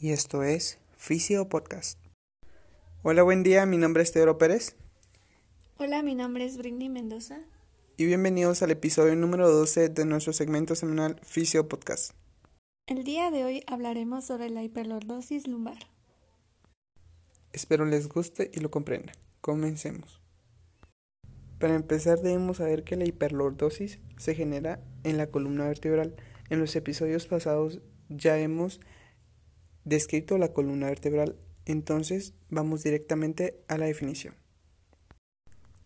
y esto es Fisio Podcast. Hola, buen día, mi nombre es Teodoro Pérez. Hola, mi nombre es Brindy Mendoza. Y bienvenidos al episodio número 12 de nuestro segmento semanal Fisio Podcast. El día de hoy hablaremos sobre la hiperlordosis lumbar. Espero les guste y lo comprendan. Comencemos. Para empezar debemos saber que la hiperlordosis se genera en la columna vertebral. En los episodios pasados ya hemos descrito la columna vertebral, entonces vamos directamente a la definición.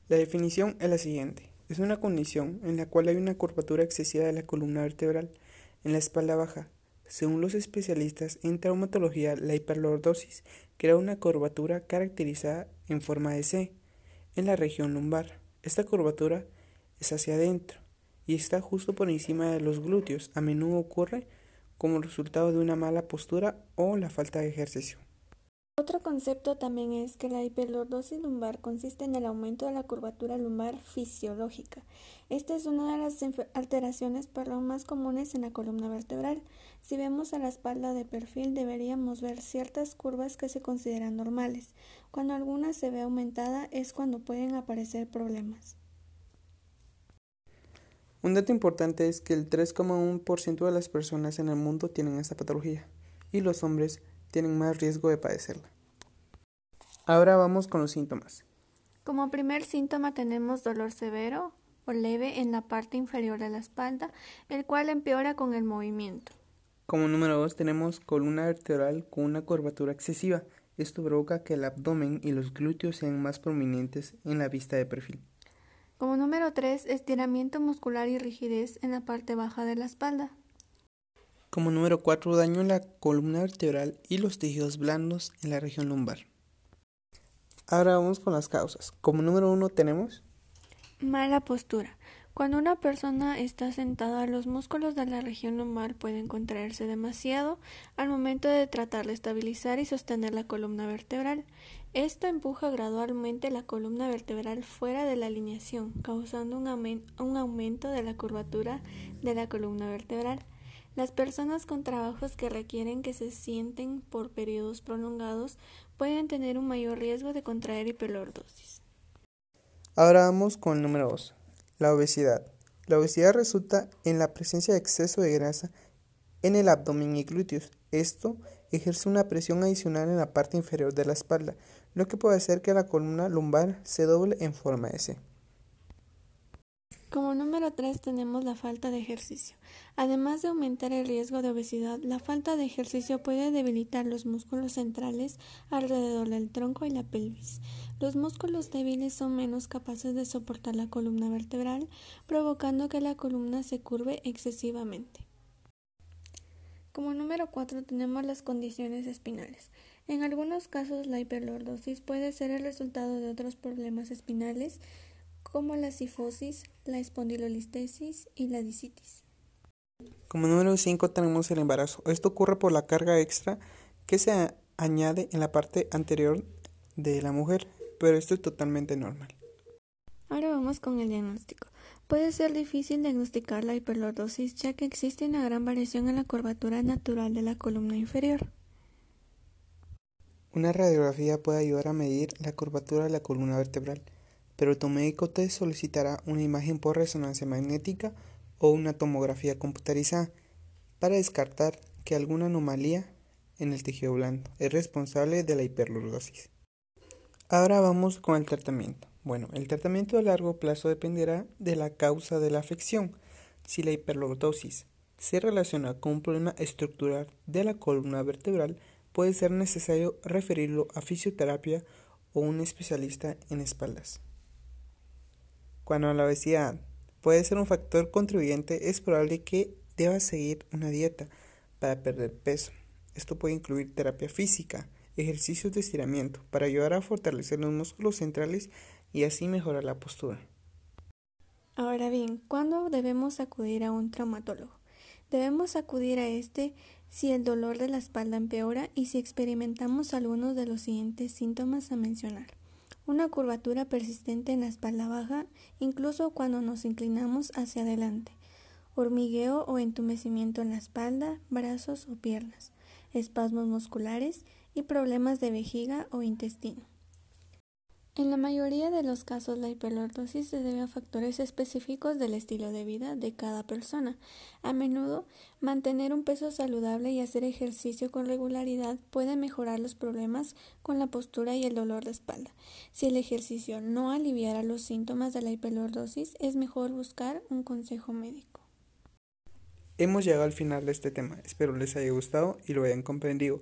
La definición es la siguiente. Es una condición en la cual hay una curvatura excesiva de la columna vertebral en la espalda baja. Según los especialistas en traumatología, la hiperlordosis crea una curvatura caracterizada en forma de C en la región lumbar. Esta curvatura es hacia adentro y está justo por encima de los glúteos. A menudo ocurre como resultado de una mala postura o la falta de ejercicio. Otro concepto también es que la hiperlordosis lumbar consiste en el aumento de la curvatura lumbar fisiológica. Esta es una de las alteraciones perdón, más comunes en la columna vertebral. Si vemos a la espalda de perfil deberíamos ver ciertas curvas que se consideran normales. Cuando alguna se ve aumentada es cuando pueden aparecer problemas. Un dato importante es que el 3,1% de las personas en el mundo tienen esta patología y los hombres tienen más riesgo de padecerla. Ahora vamos con los síntomas. Como primer síntoma tenemos dolor severo o leve en la parte inferior de la espalda, el cual empeora con el movimiento. Como número 2 tenemos columna vertebral con una curvatura excesiva. Esto provoca que el abdomen y los glúteos sean más prominentes en la vista de perfil. Como número 3, estiramiento muscular y rigidez en la parte baja de la espalda. Como número 4, daño en la columna vertebral y los tejidos blandos en la región lumbar. Ahora vamos con las causas. Como número 1 tenemos mala postura. Cuando una persona está sentada, los músculos de la región lumbar pueden contraerse demasiado al momento de tratar de estabilizar y sostener la columna vertebral. Esto empuja gradualmente la columna vertebral fuera de la alineación, causando un, aumento de la curvatura de la columna vertebral. Las personas con trabajos que requieren que se sienten por periodos prolongados pueden tener un mayor riesgo de contraer hiperlordosis. Ahora vamos con el número 2. La obesidad. La obesidad resulta en la presencia de exceso de grasa en el abdomen y glúteos. Esto ejerce una presión adicional en la parte inferior de la espalda, lo que puede hacer que la columna lumbar se doble en forma de. Como número 3 tenemos la falta de ejercicio. Además de aumentar el riesgo de obesidad, la falta de ejercicio puede debilitar los músculos centrales alrededor del tronco y la pelvis. Los músculos débiles son menos capaces de soportar la columna vertebral, provocando que la columna se curve excesivamente. Como número 4 tenemos las condiciones espinales. En algunos casos la hiperlordosis puede ser el resultado de otros problemas espinales como la sifosis, la espondilolistesis y la disitis. Como número 5 tenemos el embarazo. Esto ocurre por la carga extra que se añade en la parte anterior de la mujer, pero esto es totalmente normal. Ahora vamos con el diagnóstico. Puede ser difícil diagnosticar la hiperlordosis ya que existe una gran variación en la curvatura natural de la columna inferior. Una radiografía puede ayudar a medir la curvatura de la columna vertebral pero tu médico te solicitará una imagen por resonancia magnética o una tomografía computarizada para descartar que alguna anomalía en el tejido blando es responsable de la hiperlordosis. Ahora vamos con el tratamiento. Bueno, el tratamiento a largo plazo dependerá de la causa de la afección. Si la hiperlordosis se relaciona con un problema estructural de la columna vertebral, puede ser necesario referirlo a fisioterapia o un especialista en espaldas. Cuando la obesidad puede ser un factor contribuyente, es probable que debas seguir una dieta para perder peso. Esto puede incluir terapia física, ejercicios de estiramiento para ayudar a fortalecer los músculos centrales y así mejorar la postura. Ahora bien, ¿cuándo debemos acudir a un traumatólogo? Debemos acudir a este si el dolor de la espalda empeora y si experimentamos algunos de los siguientes síntomas a mencionar una curvatura persistente en la espalda baja, incluso cuando nos inclinamos hacia adelante, hormigueo o entumecimiento en la espalda, brazos o piernas, espasmos musculares y problemas de vejiga o intestino. En la mayoría de los casos, la hiperlordosis se debe a factores específicos del estilo de vida de cada persona. A menudo, mantener un peso saludable y hacer ejercicio con regularidad puede mejorar los problemas con la postura y el dolor de espalda. Si el ejercicio no aliviara los síntomas de la hiperlordosis, es mejor buscar un consejo médico. Hemos llegado al final de este tema. Espero les haya gustado y lo hayan comprendido.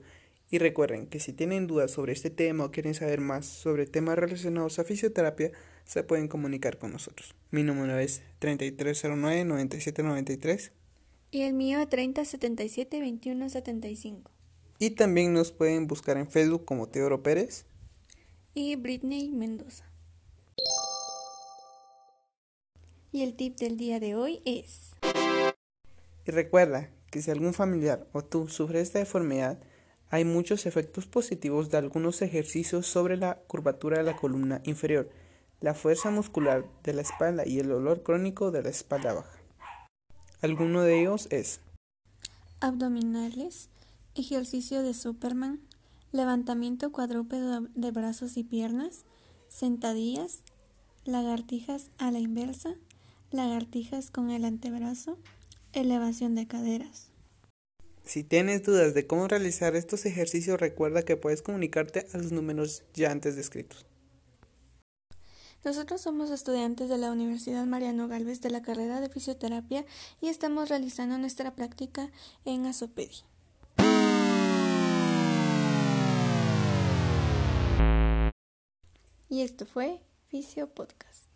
Y recuerden que si tienen dudas sobre este tema o quieren saber más sobre temas relacionados a fisioterapia, se pueden comunicar con nosotros. Mi número es 3309-9793. Y el mío es 3077-2175. Y también nos pueden buscar en Facebook como Teodoro Pérez. Y Britney Mendoza. Y el tip del día de hoy es... Y recuerda que si algún familiar o tú sufres esta deformidad, hay muchos efectos positivos de algunos ejercicios sobre la curvatura de la columna inferior, la fuerza muscular de la espalda y el dolor crónico de la espalda baja. Alguno de ellos es abdominales, ejercicio de Superman, levantamiento cuadrúpedo de brazos y piernas, sentadillas, lagartijas a la inversa, lagartijas con el antebrazo, elevación de caderas. Si tienes dudas de cómo realizar estos ejercicios, recuerda que puedes comunicarte a los números ya antes descritos. Nosotros somos estudiantes de la Universidad Mariano Galvez de la carrera de fisioterapia y estamos realizando nuestra práctica en Asopedi. Y esto fue Fisio Podcast.